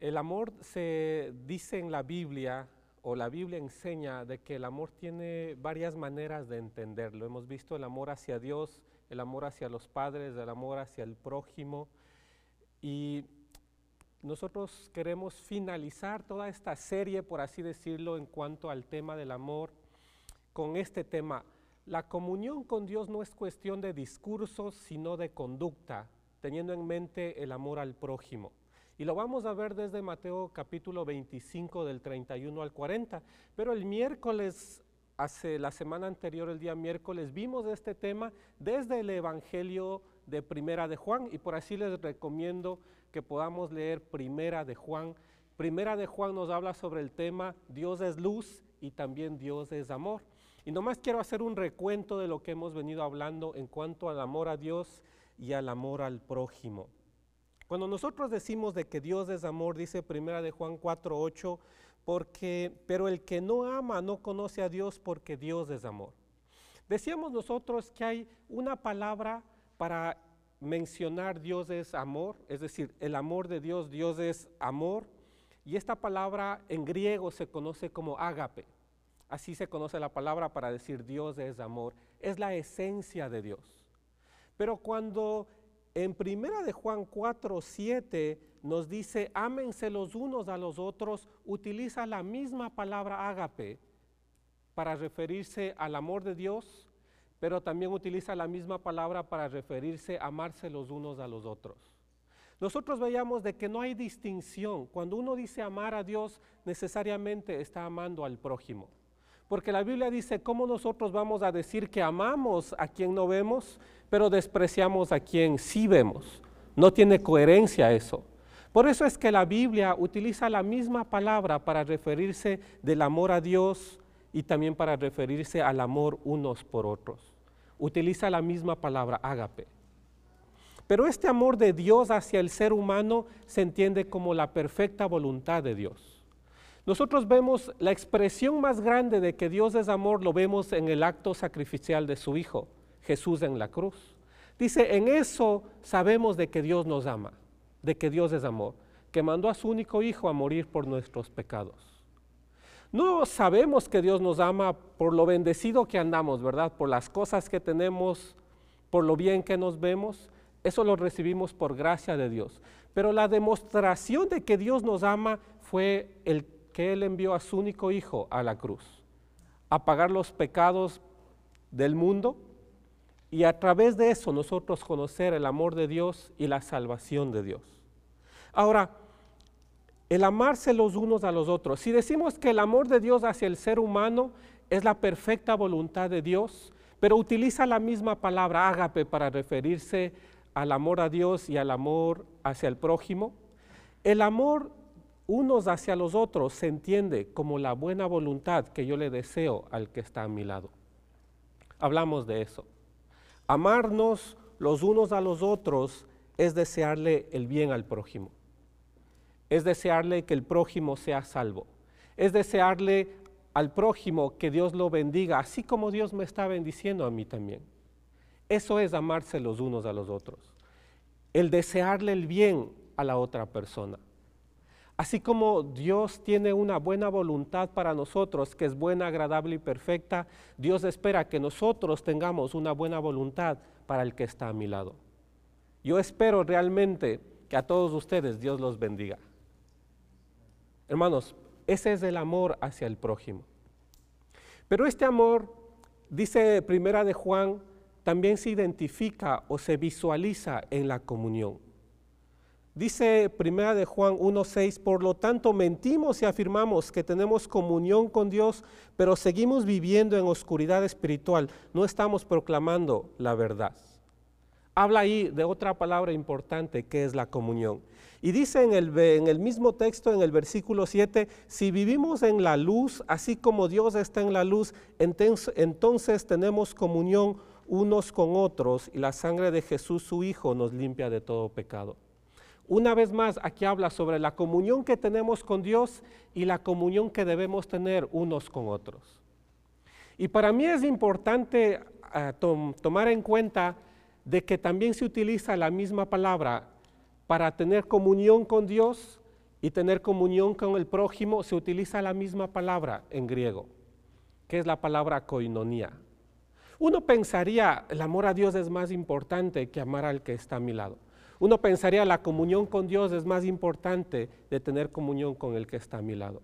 El amor se dice en la Biblia, o la Biblia enseña, de que el amor tiene varias maneras de entenderlo. Hemos visto el amor hacia Dios, el amor hacia los padres, el amor hacia el prójimo. Y nosotros queremos finalizar toda esta serie, por así decirlo, en cuanto al tema del amor, con este tema. La comunión con Dios no es cuestión de discursos, sino de conducta, teniendo en mente el amor al prójimo. Y lo vamos a ver desde Mateo capítulo 25 del 31 al 40. Pero el miércoles, hace la semana anterior, el día miércoles, vimos este tema desde el Evangelio de Primera de Juan y por así les recomiendo que podamos leer Primera de Juan. Primera de Juan nos habla sobre el tema Dios es luz y también Dios es amor. Y nomás quiero hacer un recuento de lo que hemos venido hablando en cuanto al amor a Dios y al amor al prójimo. Cuando nosotros decimos de que Dios es amor, dice primera de Juan 4:8, porque pero el que no ama no conoce a Dios porque Dios es amor. Decíamos nosotros que hay una palabra para mencionar Dios es amor, es decir, el amor de Dios, Dios es amor, y esta palabra en griego se conoce como ágape. Así se conoce la palabra para decir Dios es amor, es la esencia de Dios. Pero cuando en primera de Juan 4, 7 nos dice, ámense los unos a los otros, utiliza la misma palabra ágape para referirse al amor de Dios, pero también utiliza la misma palabra para referirse a amarse los unos a los otros. Nosotros veíamos de que no hay distinción. Cuando uno dice amar a Dios, necesariamente está amando al prójimo. Porque la Biblia dice, ¿cómo nosotros vamos a decir que amamos a quien no vemos, pero despreciamos a quien sí vemos? No tiene coherencia eso. Por eso es que la Biblia utiliza la misma palabra para referirse del amor a Dios y también para referirse al amor unos por otros. Utiliza la misma palabra, ágape. Pero este amor de Dios hacia el ser humano se entiende como la perfecta voluntad de Dios. Nosotros vemos la expresión más grande de que Dios es amor, lo vemos en el acto sacrificial de su Hijo, Jesús en la cruz. Dice, en eso sabemos de que Dios nos ama, de que Dios es amor, que mandó a su único Hijo a morir por nuestros pecados. No sabemos que Dios nos ama por lo bendecido que andamos, ¿verdad? Por las cosas que tenemos, por lo bien que nos vemos. Eso lo recibimos por gracia de Dios. Pero la demostración de que Dios nos ama fue el que Él envió a su único Hijo a la cruz, a pagar los pecados del mundo y a través de eso nosotros conocer el amor de Dios y la salvación de Dios. Ahora, el amarse los unos a los otros, si decimos que el amor de Dios hacia el ser humano es la perfecta voluntad de Dios, pero utiliza la misma palabra ágape para referirse al amor a Dios y al amor hacia el prójimo, el amor unos hacia los otros se entiende como la buena voluntad que yo le deseo al que está a mi lado. Hablamos de eso. Amarnos los unos a los otros es desearle el bien al prójimo. Es desearle que el prójimo sea salvo. Es desearle al prójimo que Dios lo bendiga, así como Dios me está bendiciendo a mí también. Eso es amarse los unos a los otros. El desearle el bien a la otra persona. Así como Dios tiene una buena voluntad para nosotros, que es buena, agradable y perfecta, Dios espera que nosotros tengamos una buena voluntad para el que está a mi lado. Yo espero realmente que a todos ustedes Dios los bendiga. Hermanos, ese es el amor hacia el prójimo. Pero este amor, dice Primera de Juan, también se identifica o se visualiza en la comunión. Dice primera de Juan 1:6, por lo tanto mentimos y afirmamos que tenemos comunión con Dios, pero seguimos viviendo en oscuridad espiritual, no estamos proclamando la verdad. Habla ahí de otra palabra importante que es la comunión. Y dice en el, en el mismo texto, en el versículo 7, si vivimos en la luz, así como Dios está en la luz, entonces, entonces tenemos comunión unos con otros y la sangre de Jesús, su Hijo, nos limpia de todo pecado. Una vez más, aquí habla sobre la comunión que tenemos con Dios y la comunión que debemos tener unos con otros. Y para mí es importante ah, tomar en cuenta de que también se utiliza la misma palabra para tener comunión con Dios y tener comunión con el prójimo se utiliza la misma palabra en griego, que es la palabra koinonía. Uno pensaría, el amor a Dios es más importante que amar al que está a mi lado. Uno pensaría, la comunión con Dios es más importante de tener comunión con el que está a mi lado.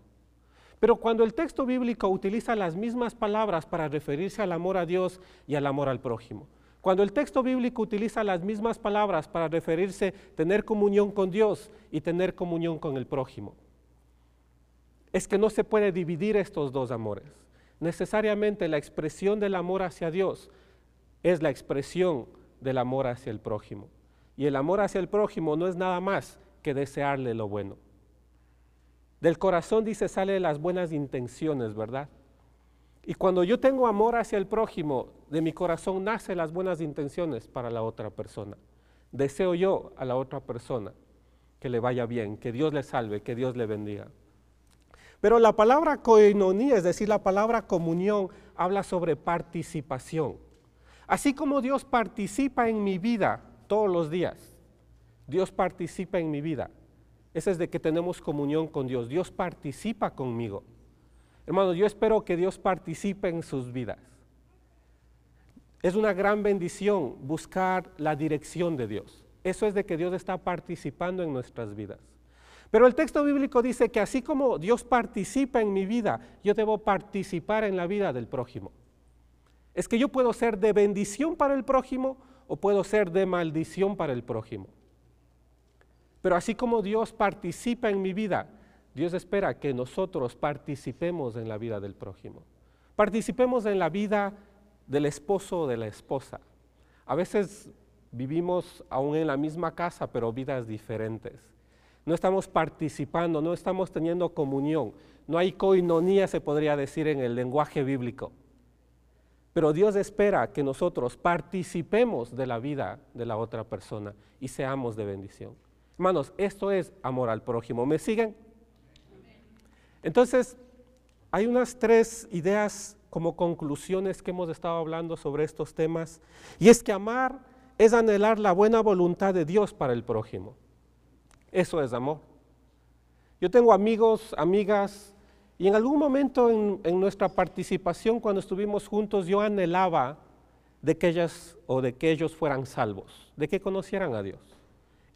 Pero cuando el texto bíblico utiliza las mismas palabras para referirse al amor a Dios y al amor al prójimo, cuando el texto bíblico utiliza las mismas palabras para referirse tener comunión con Dios y tener comunión con el prójimo, es que no se puede dividir estos dos amores. Necesariamente la expresión del amor hacia Dios es la expresión del amor hacia el prójimo. Y el amor hacia el prójimo no es nada más que desearle lo bueno. Del corazón, dice, sale las buenas intenciones, ¿verdad? Y cuando yo tengo amor hacia el prójimo, de mi corazón nacen las buenas intenciones para la otra persona. Deseo yo a la otra persona que le vaya bien, que Dios le salve, que Dios le bendiga. Pero la palabra koinonía, es decir, la palabra comunión, habla sobre participación. Así como Dios participa en mi vida todos los días, Dios participa en mi vida. Ese es de que tenemos comunión con Dios. Dios participa conmigo. Hermanos, yo espero que Dios participe en sus vidas. Es una gran bendición buscar la dirección de Dios. Eso es de que Dios está participando en nuestras vidas. Pero el texto bíblico dice que así como Dios participa en mi vida, yo debo participar en la vida del prójimo. Es que yo puedo ser de bendición para el prójimo o puedo ser de maldición para el prójimo. Pero así como Dios participa en mi vida, Dios espera que nosotros participemos en la vida del prójimo. Participemos en la vida del esposo o de la esposa. A veces vivimos aún en la misma casa, pero vidas diferentes. No estamos participando, no estamos teniendo comunión. No hay coinonía, se podría decir en el lenguaje bíblico. Pero Dios espera que nosotros participemos de la vida de la otra persona y seamos de bendición. Hermanos, esto es amor al prójimo. ¿Me siguen? Entonces, hay unas tres ideas como conclusiones que hemos estado hablando sobre estos temas. Y es que amar es anhelar la buena voluntad de Dios para el prójimo. Eso es amor. Yo tengo amigos, amigas, y en algún momento en, nuestra participación, cuando estuvimos juntos, yo anhelaba de que ellas o de que ellos fueran salvos, de que conocieran a Dios.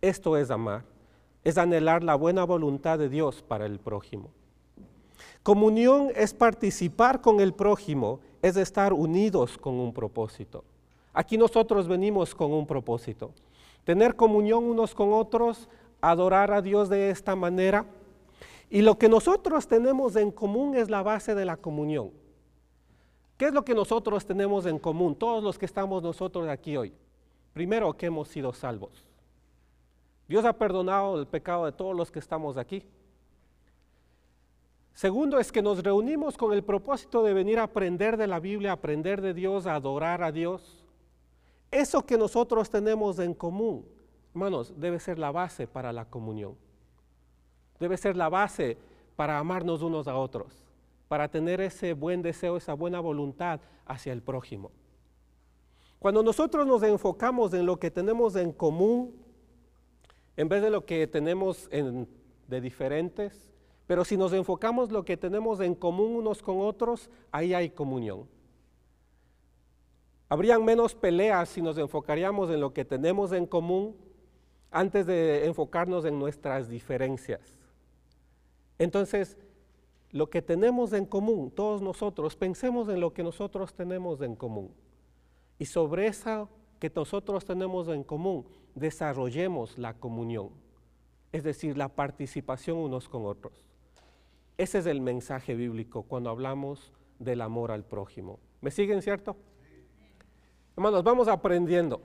Esto es amar, es anhelar la buena voluntad de Dios para el prójimo. Comunión es participar con el prójimo, es estar unidos con un propósito. Aquí nosotros venimos con un propósito. Tener comunión unos con otros, adorar a Dios de esta manera. Y lo que nosotros tenemos en común es la base de la comunión. ¿Qué es lo que nosotros tenemos en común, todos los que estamos nosotros aquí hoy? Primero, que hemos sido salvos. Dios ha perdonado el pecado de todos los que estamos aquí. Segundo es que nos reunimos con el propósito de venir a aprender de la Biblia, aprender de Dios, a adorar a Dios. Eso que nosotros tenemos en común, hermanos, debe ser la base para la comunión. Debe ser la base para amarnos unos a otros, para tener ese buen deseo, esa buena voluntad hacia el prójimo. Cuando nosotros nos enfocamos en lo que tenemos en común, en vez de lo que tenemos de diferentes, pero si nos enfocamos lo que tenemos en común unos con otros, ahí hay comunión. Habrían menos peleas si nos enfocaríamos en lo que tenemos en común antes de enfocarnos en nuestras diferencias. Entonces, lo que tenemos en común, todos nosotros, pensemos en lo que nosotros tenemos en común. Y sobre eso que nosotros tenemos en común, desarrollemos la comunión, es decir, la participación unos con otros. Ese es el mensaje bíblico cuando hablamos del amor al prójimo. ¿Me siguen, cierto? Hermanos, vamos aprendiendo.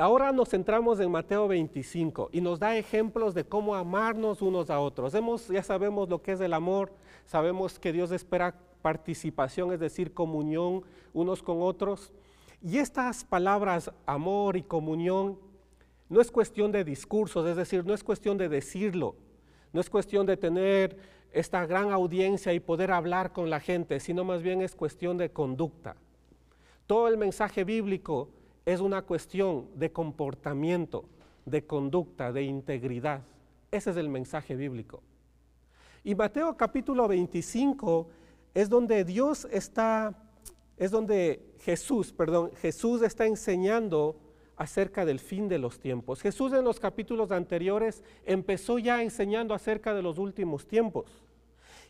Ahora nos centramos en Mateo 25 y nos da ejemplos de cómo amarnos unos a otros. Ya sabemos lo que es el amor, sabemos que Dios espera participación, es decir, comunión unos con otros. Y estas palabras, amor y comunión, no es cuestión de discursos, es decir, no es cuestión de decirlo, no es cuestión de tener esta gran audiencia y poder hablar con la gente, sino más bien es cuestión de conducta. Todo el mensaje bíblico es una cuestión de comportamiento, de conducta, de integridad. Ese es el mensaje bíblico. Y Mateo capítulo 25 es donde Dios está, es donde Jesús, perdón, Jesús está enseñando acerca del fin de los tiempos. Jesús en los capítulos anteriores empezó ya enseñando acerca de los últimos tiempos.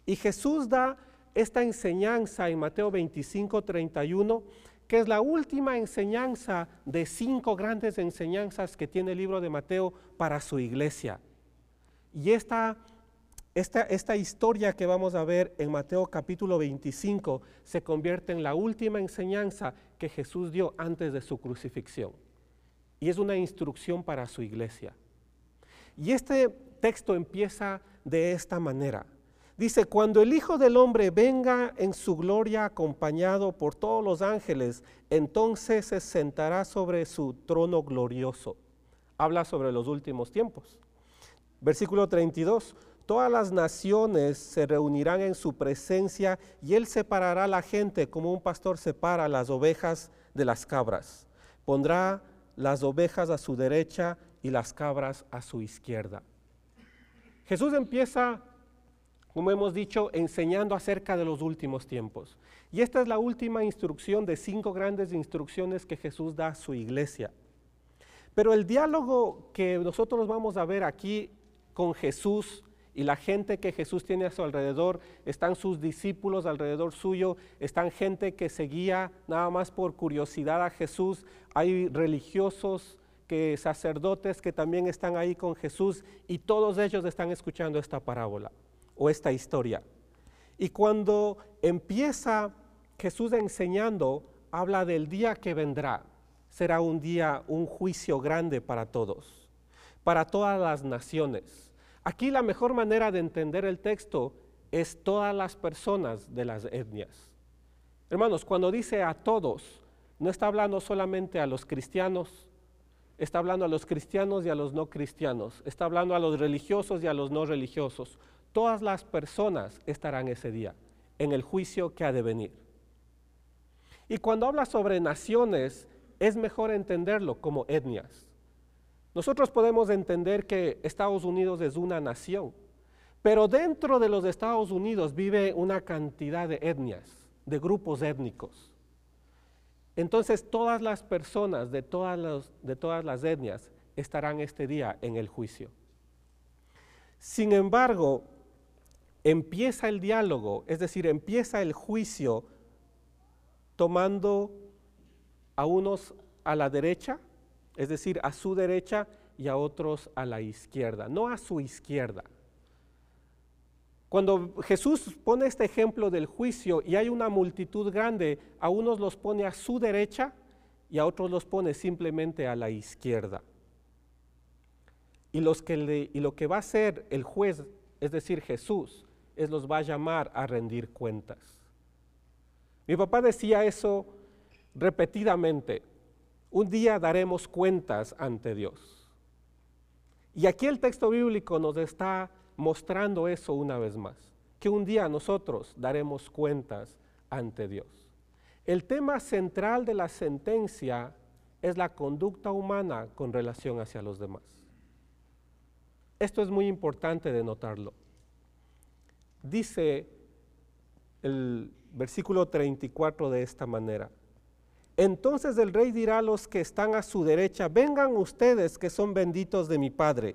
Y Jesús da esta enseñanza en Mateo 25, 31, que es la última enseñanza de cinco grandes enseñanzas que tiene el libro de Mateo para su iglesia. Y esta, esta, esta historia que vamos a ver en Mateo capítulo 25 se convierte en la última enseñanza que Jesús dio antes de su crucifixión. Y es una instrucción para su iglesia. Y este texto empieza de esta manera. Dice, cuando el Hijo del Hombre venga en su gloria acompañado por todos los ángeles, entonces se sentará sobre su trono glorioso. Habla sobre los últimos tiempos. Versículo 32. Todas las naciones se reunirán en su presencia y él separará a la gente como un pastor separa las ovejas de las cabras. Pondrá las ovejas a su derecha y las cabras a su izquierda. Jesús empieza, como hemos dicho, enseñando acerca de los últimos tiempos. Y esta es la última instrucción de cinco grandes instrucciones que Jesús da a su iglesia. Pero el diálogo que nosotros vamos a ver aquí con Jesús y la gente que Jesús tiene a su alrededor, están sus discípulos alrededor suyo, están gente que seguía nada más por curiosidad a Jesús, hay religiosos, que sacerdotes que también están ahí con Jesús y todos ellos están escuchando esta parábola o esta historia. Y cuando empieza Jesús enseñando, habla del día que vendrá. Será un día, un juicio grande para todos, para todas las naciones Aquí la mejor manera de entender el texto es todas las personas de las etnias. Hermanos, cuando dice a todos, no está hablando solamente a los cristianos, está hablando a los cristianos y a los no cristianos, está hablando a los religiosos y a los no religiosos. Todas las personas estarán ese día en el juicio que ha de venir. Y cuando habla sobre naciones, es mejor entenderlo como etnias. Nosotros podemos entender que Estados Unidos es una nación, pero dentro de los Estados Unidos vive una cantidad de etnias, de grupos étnicos. Entonces todas las personas de todas, de todas las etnias estarán este día en el juicio. Sin embargo, empieza el diálogo, es decir, empieza el juicio tomando a unos a la derecha es decir, a su derecha y a otros a la izquierda, no a su izquierda. Cuando Jesús pone este ejemplo del juicio y hay una multitud grande, a unos los pone a su derecha y a otros los pone simplemente a la izquierda. Y, los que y lo que va a hacer el juez, es decir, Jesús, es los va a llamar a rendir cuentas. Mi papá decía eso repetidamente. Un día daremos cuentas ante Dios. Y aquí el texto bíblico nos está mostrando eso una vez más, que un día nosotros daremos cuentas ante Dios. El tema central de la sentencia es la conducta humana con relación hacia los demás. Esto es muy importante de notarlo. Dice el versículo 34 de esta manera, entonces el rey dirá a los que están a su derecha, vengan ustedes que son benditos de mi Padre,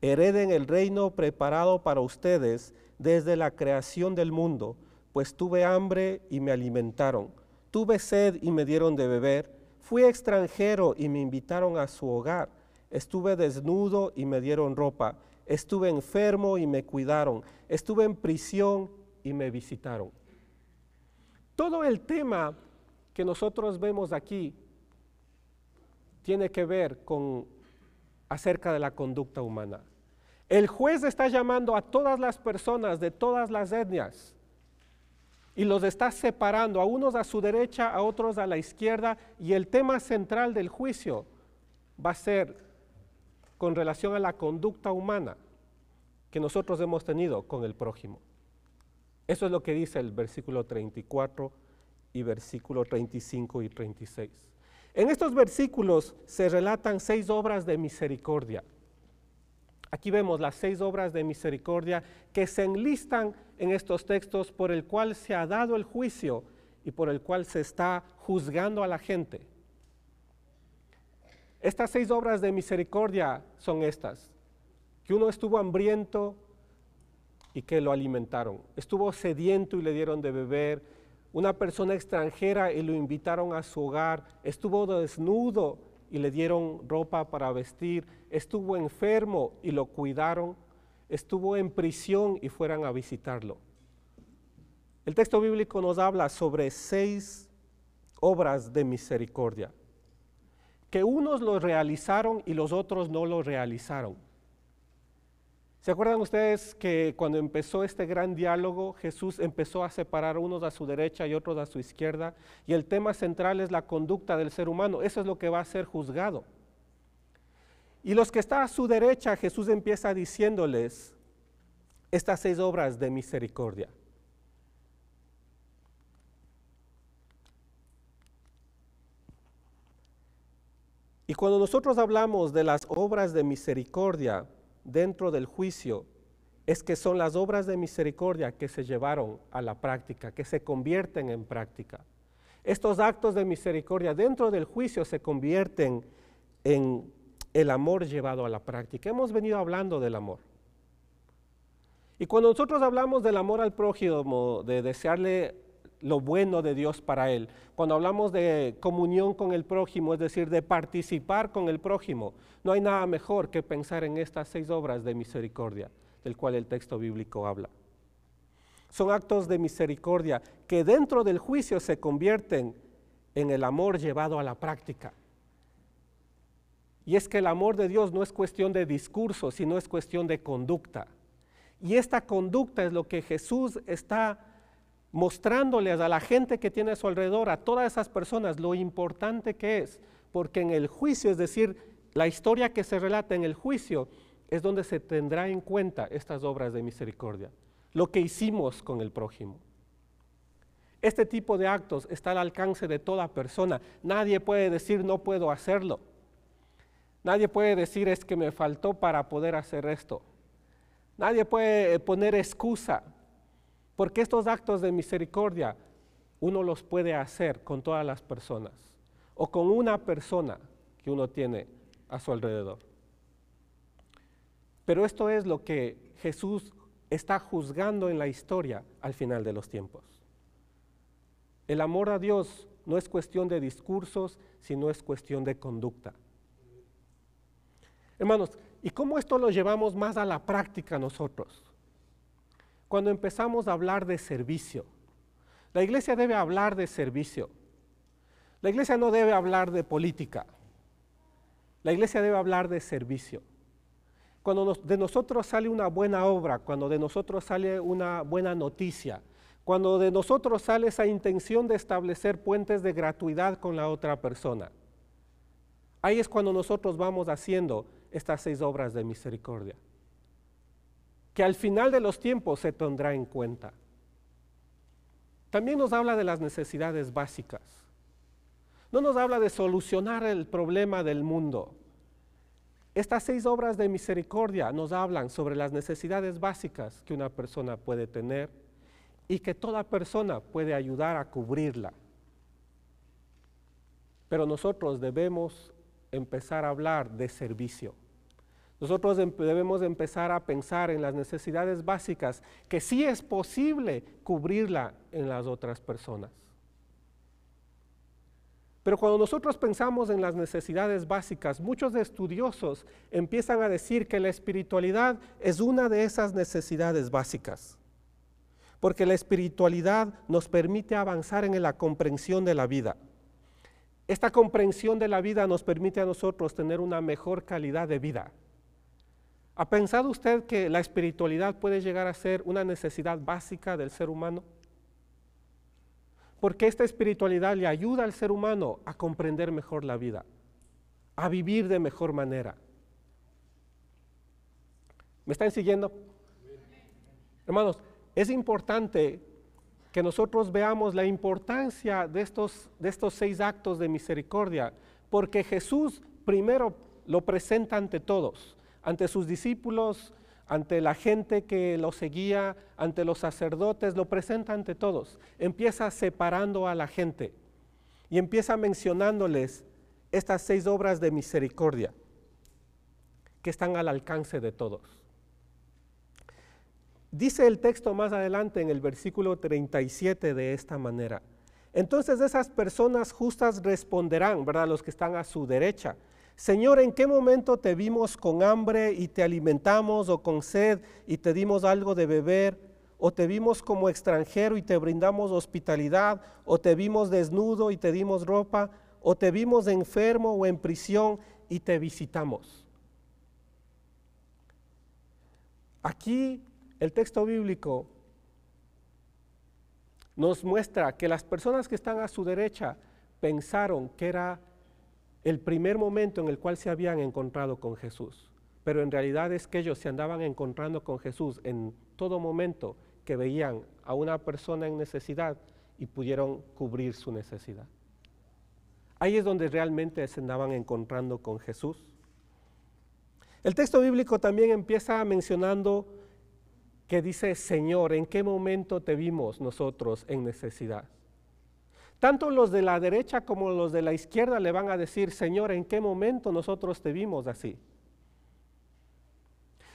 hereden el reino preparado para ustedes desde la creación del mundo, pues tuve hambre y me alimentaron, tuve sed y me dieron de beber, fui extranjero y me invitaron a su hogar, estuve desnudo y me dieron ropa, estuve enfermo y me cuidaron, estuve en prisión y me visitaron. Todo el tema que nosotros vemos aquí tiene que ver con acerca de la conducta humana. El juez está llamando a todas las personas de todas las etnias y los está separando, a unos a su derecha, a otros a la izquierda, y el tema central del juicio va a ser con relación a la conducta humana que nosotros hemos tenido con el prójimo. Eso es lo que dice el versículo 34 y versículo 35 y 36. En estos versículos se relatan seis obras de misericordia. Aquí vemos las seis obras de misericordia que se enlistan en estos textos por el cual se ha dado el juicio y por el cual se está juzgando a la gente. Estas seis obras de misericordia son estas. Que uno estuvo hambriento y que lo alimentaron. Estuvo sediento y le dieron de beber. Una persona extranjera y lo invitaron a su hogar. Estuvo desnudo y le dieron ropa para vestir, estuvo enfermo y lo cuidaron, estuvo en prisión y fueran a visitarlo. El texto bíblico nos habla sobre seis obras de misericordia, que unos lo realizaron y los otros no lo realizaron. ¿Se acuerdan ustedes que cuando empezó este gran diálogo, Jesús empezó a separar unos a su derecha y otros a su izquierda? Y el tema central es la conducta del ser humano. Eso es lo que va a ser juzgado. Y los que están a su derecha, Jesús empieza diciéndoles estas seis obras de misericordia. Y cuando nosotros hablamos de las obras de misericordia, dentro del juicio es que son las obras de misericordia que se llevaron a la práctica, que se convierten en práctica. Estos actos de misericordia dentro del juicio se convierten en el amor llevado a la práctica. Hemos venido hablando del amor. Y cuando nosotros hablamos del amor al prójimo, de desearle lo bueno de Dios para él. Cuando hablamos de comunión con el prójimo, es decir, de participar con el prójimo, no hay nada mejor que pensar en estas seis obras de misericordia, del cual el texto bíblico habla. Son actos de misericordia que dentro del juicio se convierten en el amor llevado a la práctica. Y es que el amor de Dios no es cuestión de discurso, sino es cuestión de conducta. Y esta conducta es lo que Jesús está mostrándoles a la gente que tiene a su alrededor, a todas esas personas, lo importante que es, porque en el juicio, es decir, la historia que se relata en el juicio, es donde se tendrá en cuenta estas obras de misericordia, lo que hicimos con el prójimo. Este tipo de actos está al alcance de toda persona. Nadie puede decir no puedo hacerlo. Nadie puede decir es que me faltó para poder hacer esto. Nadie puede poner excusa porque estos actos de misericordia uno los puede hacer con todas las personas o con una persona que uno tiene a su alrededor. Pero esto es lo que Jesús está juzgando en la historia al final de los tiempos. El amor a Dios no es cuestión de discursos, sino es cuestión de conducta. Hermanos, ¿y cómo esto lo llevamos más a la práctica nosotros? Cuando empezamos a hablar de servicio. La iglesia debe hablar de servicio. La iglesia no debe hablar de política. La iglesia debe hablar de servicio. Cuando de nosotros sale una buena obra, cuando de nosotros sale una buena noticia, cuando de nosotros sale esa intención de establecer puentes de gratuidad con la otra persona, ahí es cuando nosotros vamos haciendo estas seis obras de misericordia que al final de los tiempos se tendrá en cuenta. También nos habla de las necesidades básicas. No nos habla de solucionar el problema del mundo. Estas seis obras de misericordia nos hablan sobre las necesidades básicas que una persona puede tener y que toda persona puede ayudar a cubrirla. Pero nosotros debemos empezar a hablar de servicio. Nosotros em, debemos empezar a pensar en las necesidades básicas que sí es posible cubrirla en las otras personas. Pero cuando nosotros pensamos en las necesidades básicas, muchos estudiosos empiezan a decir que la espiritualidad es una de esas necesidades básicas. Porque la espiritualidad nos permite avanzar en la comprensión de la vida. Esta comprensión de la vida nos permite a nosotros tener una mejor calidad de vida. ¿Ha pensado usted que la espiritualidad puede llegar a ser una necesidad básica del ser humano? Porque esta espiritualidad le ayuda al ser humano a comprender mejor la vida, a vivir de mejor manera. ¿Me están siguiendo? Hermanos, es importante que nosotros veamos la importancia de estos, de estos seis actos de misericordia, porque Jesús primero lo presenta ante todos, ante sus discípulos, ante la gente que lo seguía, ante los sacerdotes, lo presenta ante todos. Empieza separando a la gente y empieza mencionándoles estas seis obras de misericordia que están al alcance de todos. Dice el texto más adelante en el versículo 37 de esta manera. Entonces esas personas justas responderán, ¿verdad? Los que están a su derecha. Señor, ¿en qué momento te vimos con hambre y te alimentamos o con sed y te dimos algo de beber? ¿O te vimos como extranjero y te brindamos hospitalidad? ¿O te vimos desnudo y te dimos ropa? ¿O te vimos enfermo o en prisión y te visitamos? Aquí el texto bíblico nos muestra que las personas que están a su derecha pensaron que era el primer momento en el cual se habían encontrado con Jesús. Pero en realidad es que ellos se andaban encontrando con Jesús en todo momento que veían a una persona en necesidad y pudieron cubrir su necesidad. Ahí es donde realmente se andaban encontrando con Jesús. El texto bíblico también empieza mencionando que dice, Señor, ¿en qué momento te vimos nosotros en necesidad? Tanto los de la derecha como los de la izquierda le van a decir, Señor, ¿en qué momento nosotros te vimos así?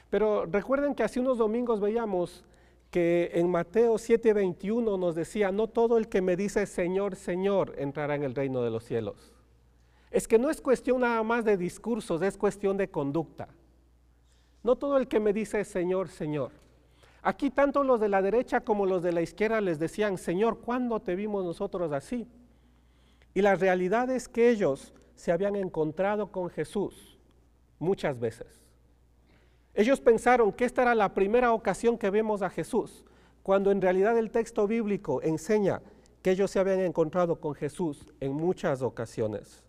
Pero recuerden que hace unos domingos veíamos que en Mateo 7:21 nos decía, no todo el que me dice Señor, Señor entrará en el reino de los cielos. Es que no es cuestión nada más de discursos, es cuestión de conducta. No todo el que me dice Señor, Señor. Aquí tanto los de la derecha como los de la izquierda les decían, Señor, ¿cuándo te vimos nosotros así? Y la realidad es que ellos se habían encontrado con Jesús muchas veces. Ellos pensaron que esta era la primera ocasión que vemos a Jesús, cuando en realidad el texto bíblico enseña que ellos se habían encontrado con Jesús en muchas ocasiones.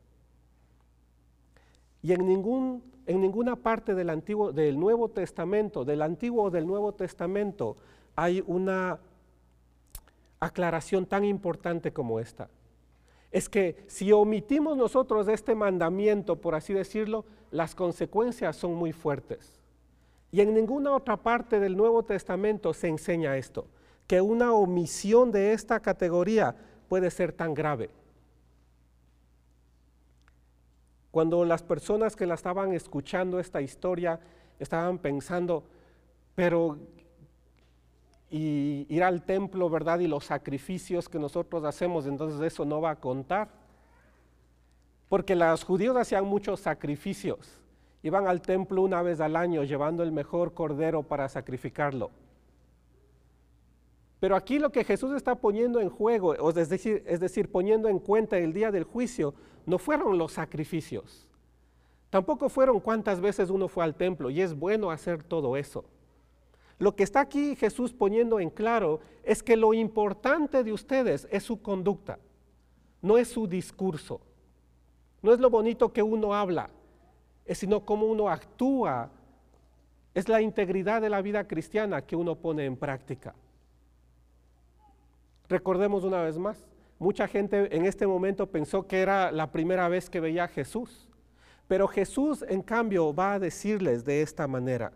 Y en ningún en ninguna parte del, Antiguo, del Nuevo Testamento, del Antiguo o del Nuevo Testamento, hay una aclaración tan importante como esta. Es que si omitimos nosotros este mandamiento, por así decirlo, las consecuencias son muy fuertes. Y en ninguna otra parte del Nuevo Testamento se enseña esto, que una omisión de esta categoría puede ser tan grave. Cuando las personas que la estaban escuchando esta historia estaban pensando, pero ir al templo, ¿verdad? Y los sacrificios que nosotros hacemos, entonces eso no va a contar. Porque los judíos hacían muchos sacrificios. Iban al templo una vez al año llevando el mejor cordero para sacrificarlo. Pero aquí lo que Jesús está poniendo en juego, es decir, es decir, poniendo en cuenta el día del juicio, no fueron los sacrificios. Tampoco fueron cuántas veces uno fue al templo, y es bueno hacer todo eso. Lo que está aquí Jesús poniendo en claro es que lo importante de ustedes es su conducta, no es su discurso, no es lo bonito que uno habla, sino cómo uno actúa, es la integridad de la vida cristiana que uno pone en práctica. Recordemos una vez más, mucha gente en este momento pensó que era la primera vez que veía a Jesús, pero Jesús en cambio va a decirles de esta manera.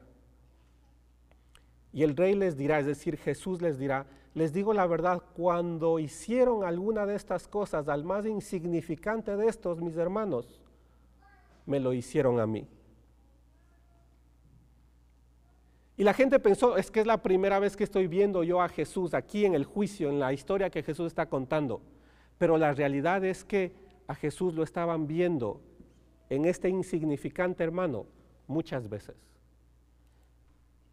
Y el rey les dirá, es decir, Jesús les dirá, les digo la verdad, cuando hicieron alguna de estas cosas al más insignificante de estos, mis hermanos, me lo hicieron a mí. Y la gente pensó, es que es la primera vez que estoy viendo yo a Jesús aquí en el juicio, en la historia que Jesús está contando. Pero la realidad es que a Jesús lo estaban viendo en este insignificante hermano muchas veces.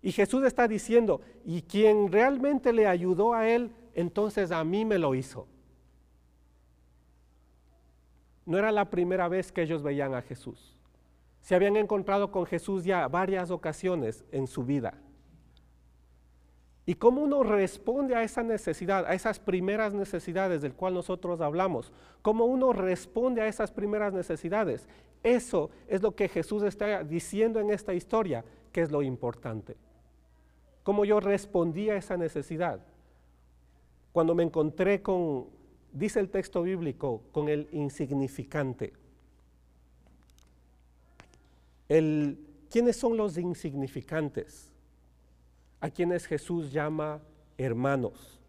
Y Jesús está diciendo, y quien realmente le ayudó a él, entonces a mí me lo hizo. No era la primera vez que ellos veían a Jesús se habían encontrado con Jesús ya varias ocasiones en su vida. Y cómo uno responde a esa necesidad, a esas primeras necesidades del cual nosotros hablamos, cómo uno responde a esas primeras necesidades, eso es lo que Jesús está diciendo en esta historia, que es lo importante. Cómo yo respondí a esa necesidad. cuando me encontré con, dice el texto bíblico, con el insignificante. El, ¿Quiénes son los insignificantes? A quienes Jesús llama hermanos.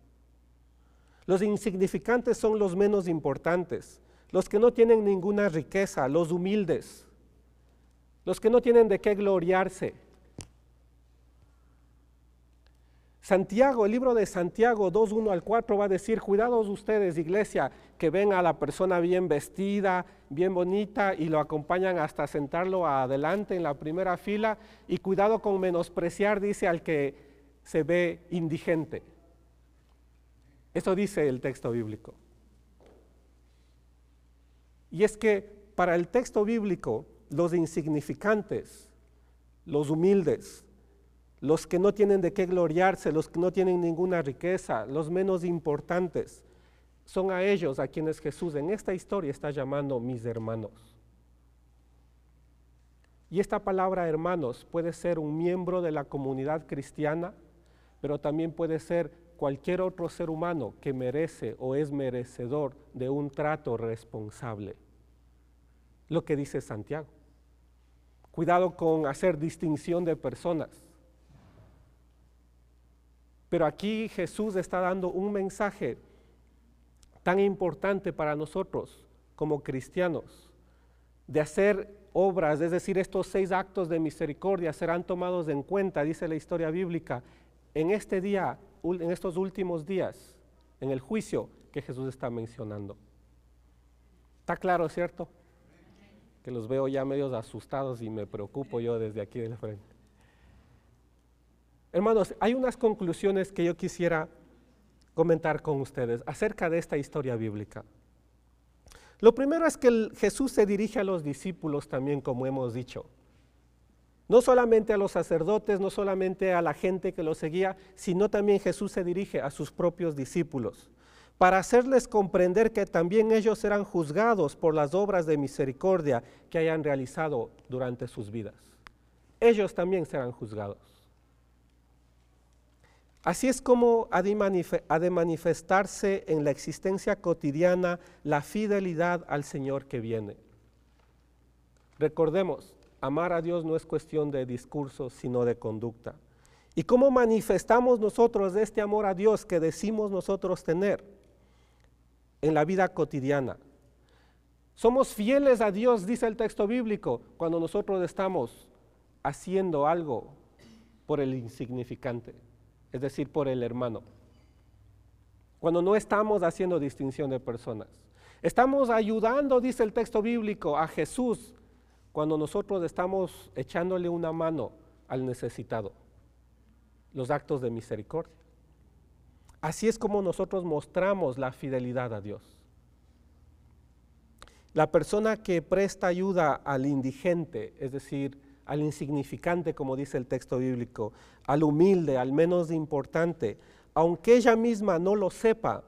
Los insignificantes son los menos importantes, los que no tienen ninguna riqueza, los humildes, los que no tienen de qué gloriarse. Santiago, el libro de Santiago 2, 1 al 4 va a decir, cuidados ustedes, iglesia, que ven a la persona bien vestida, bien bonita y lo acompañan hasta sentarlo adelante en la primera fila y cuidado con menospreciar, dice, al que se ve indigente. Eso dice el texto bíblico. Y es que para el texto bíblico, los insignificantes, los humildes, los que no tienen de qué gloriarse, los que no tienen ninguna riqueza, los menos importantes, son a ellos a quienes Jesús en esta historia está llamando mis hermanos. Y esta palabra hermanos puede ser un miembro de la comunidad cristiana, pero también puede ser cualquier otro ser humano que merece o es merecedor de un trato responsable. Lo que dice Santiago. Cuidado con hacer distinción de personas. Pero aquí Jesús está dando un mensaje tan importante para nosotros como cristianos, de hacer obras, es decir, estos seis actos de misericordia serán tomados en cuenta, dice la historia bíblica, en este día, en estos últimos días, en el juicio que Jesús está mencionando. ¿Está claro, cierto? Que los veo ya medios asustados y me preocupo yo desde aquí del frente. Hermanos, hay unas conclusiones que yo quisiera comentar con ustedes acerca de esta historia bíblica. Lo primero es que Jesús se dirige a los discípulos también, como hemos dicho. No solamente a los sacerdotes, no solamente a la gente que lo seguía, sino también Jesús se dirige a sus propios discípulos, para hacerles comprender que también ellos serán juzgados por las obras de misericordia que hayan realizado durante sus vidas. Ellos también serán juzgados. Así es como ha de, manifestarse en la existencia cotidiana la fidelidad al Señor que viene. Recordemos, amar a Dios no es cuestión de discurso, sino de conducta. ¿Y cómo manifestamos nosotros este amor a Dios que decimos nosotros tener en la vida cotidiana? Somos fieles a Dios, dice el texto bíblico, cuando nosotros estamos haciendo algo por el insignificante es decir, por el hermano. Cuando no estamos haciendo distinción de personas. Estamos ayudando, dice el texto bíblico, a Jesús cuando nosotros estamos echándole una mano al necesitado. Los actos de misericordia. Así es como nosotros mostramos la fidelidad a Dios. La persona que presta ayuda al indigente, es decir, al insignificante, como dice el texto bíblico, al humilde, al menos importante, aunque ella misma no lo sepa,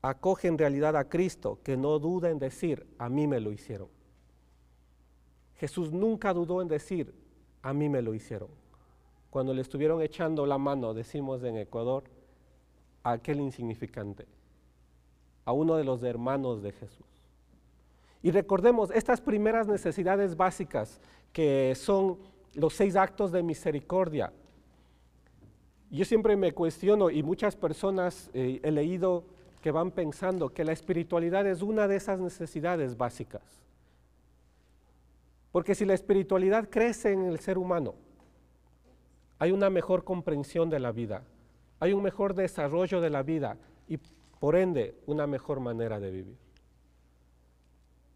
acoge en realidad a Cristo, que no duda en decir, a mí me lo hicieron. Jesús nunca dudó en decir, a mí me lo hicieron. Cuando le estuvieron echando la mano, decimos en Ecuador, a aquel insignificante, a uno de los hermanos de Jesús. Y recordemos, estas primeras necesidades básicas que son los seis actos de misericordia. Yo siempre me cuestiono y muchas personas eh, he leído que van pensando que la espiritualidad es una de esas necesidades básicas. Porque si la espiritualidad crece en el ser humano, hay una mejor comprensión de la vida, hay un mejor desarrollo de la vida y por ende una mejor manera de vivir.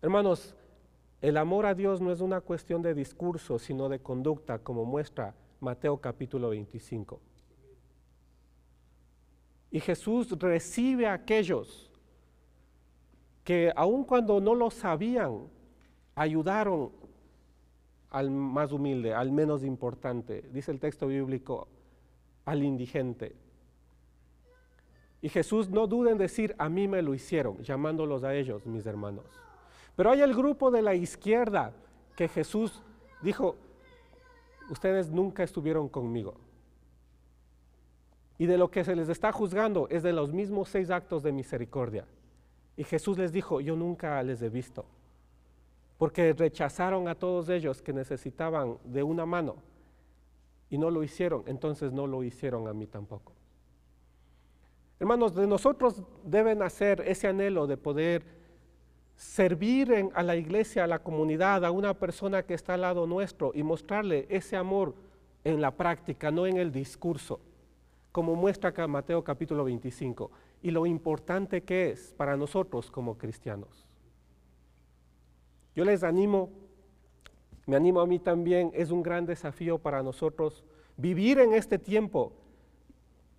Hermanos, el amor a Dios no es una cuestión de discurso, sino de conducta, como muestra Mateo capítulo 25. Y Jesús recibe a aquellos que aun cuando no lo sabían, ayudaron al más humilde, al menos importante, dice el texto bíblico, al indigente. Y Jesús no duda en decir, a mí me lo hicieron, llamándolos a ellos, mis hermanos. Pero hay el grupo de la izquierda que Jesús dijo, ustedes nunca estuvieron conmigo. Y de lo que se les está juzgando es de los mismos seis actos de misericordia. Y Jesús les dijo, yo nunca les he visto, porque rechazaron a todos ellos que necesitaban de una mano y no lo hicieron, entonces no lo hicieron a mí tampoco. Hermanos, de nosotros deben hacer ese anhelo de poder servir a la iglesia, a la comunidad, a una persona que está al lado nuestro y mostrarle ese amor en la práctica, no en el discurso, como muestra acá Mateo capítulo 25, y lo importante que es para nosotros como cristianos. Yo les animo, me animo a mí también, es un gran desafío para nosotros vivir en este tiempo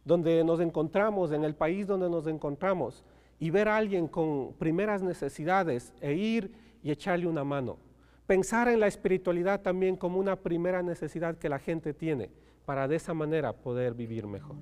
donde nos encontramos, en el país donde nos encontramos, y ver a alguien con primeras necesidades e ir y echarle una mano. Pensar en la espiritualidad también como una primera necesidad que la gente tiene para de esa manera poder vivir mejor.